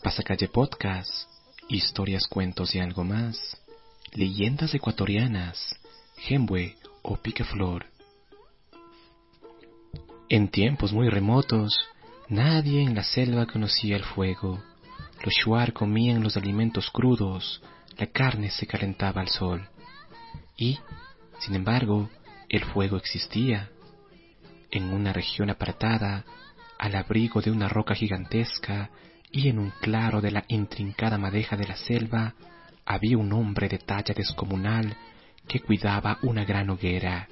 Pasacalle Podcast, historias, cuentos y algo más, leyendas ecuatorianas, Gembue o Piqueflor. En tiempos muy remotos, nadie en la selva conocía el fuego. Los shuar comían los alimentos crudos, la carne se calentaba al sol. Y, sin embargo, el fuego existía. En una región apartada, al abrigo de una roca gigantesca y en un claro de la intrincada madeja de la selva, había un hombre de talla descomunal que cuidaba una gran hoguera.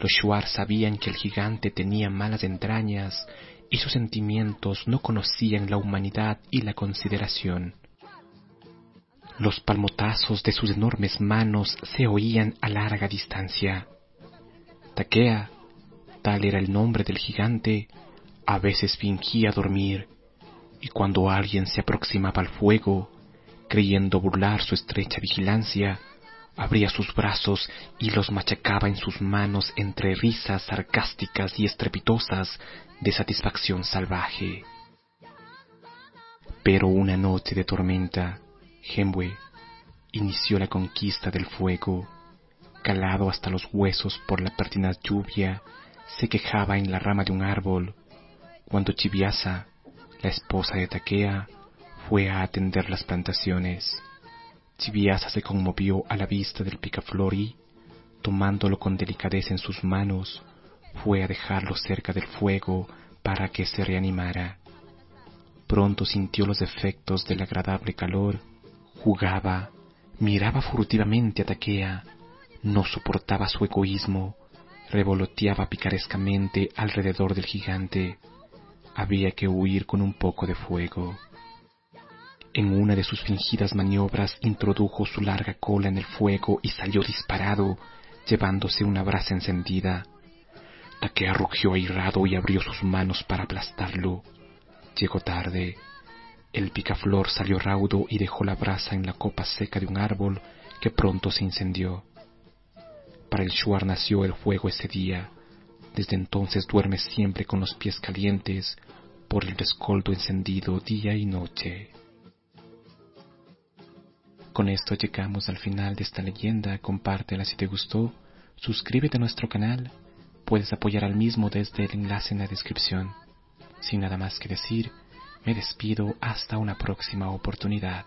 Los Shuar sabían que el gigante tenía malas entrañas y sus sentimientos no conocían la humanidad y la consideración. Los palmotazos de sus enormes manos se oían a larga distancia. Takea, tal era el nombre del gigante, a veces fingía dormir, y cuando alguien se aproximaba al fuego, creyendo burlar su estrecha vigilancia, abría sus brazos y los machacaba en sus manos entre risas sarcásticas y estrepitosas de satisfacción salvaje. Pero una noche de tormenta, Hemwe inició la conquista del fuego. Calado hasta los huesos por la pertinaz lluvia, se quejaba en la rama de un árbol, cuando Chibiasa, la esposa de Takea, fue a atender las plantaciones. Chibiasa se conmovió a la vista del picaflor y, tomándolo con delicadeza en sus manos, fue a dejarlo cerca del fuego para que se reanimara. Pronto sintió los efectos del agradable calor, jugaba, miraba furtivamente a Takea, no soportaba su egoísmo, revoloteaba picarescamente alrededor del gigante. Había que huir con un poco de fuego. En una de sus fingidas maniobras introdujo su larga cola en el fuego y salió disparado, llevándose una brasa encendida. Takea rugió airado y abrió sus manos para aplastarlo. Llegó tarde. El picaflor salió raudo y dejó la brasa en la copa seca de un árbol que pronto se incendió. Para el Shuar nació el fuego ese día. Desde entonces duerme siempre con los pies calientes por el rescoldo encendido día y noche. Con esto llegamos al final de esta leyenda. Compártela si te gustó. Suscríbete a nuestro canal. Puedes apoyar al mismo desde el enlace en la descripción. Sin nada más que decir, me despido hasta una próxima oportunidad.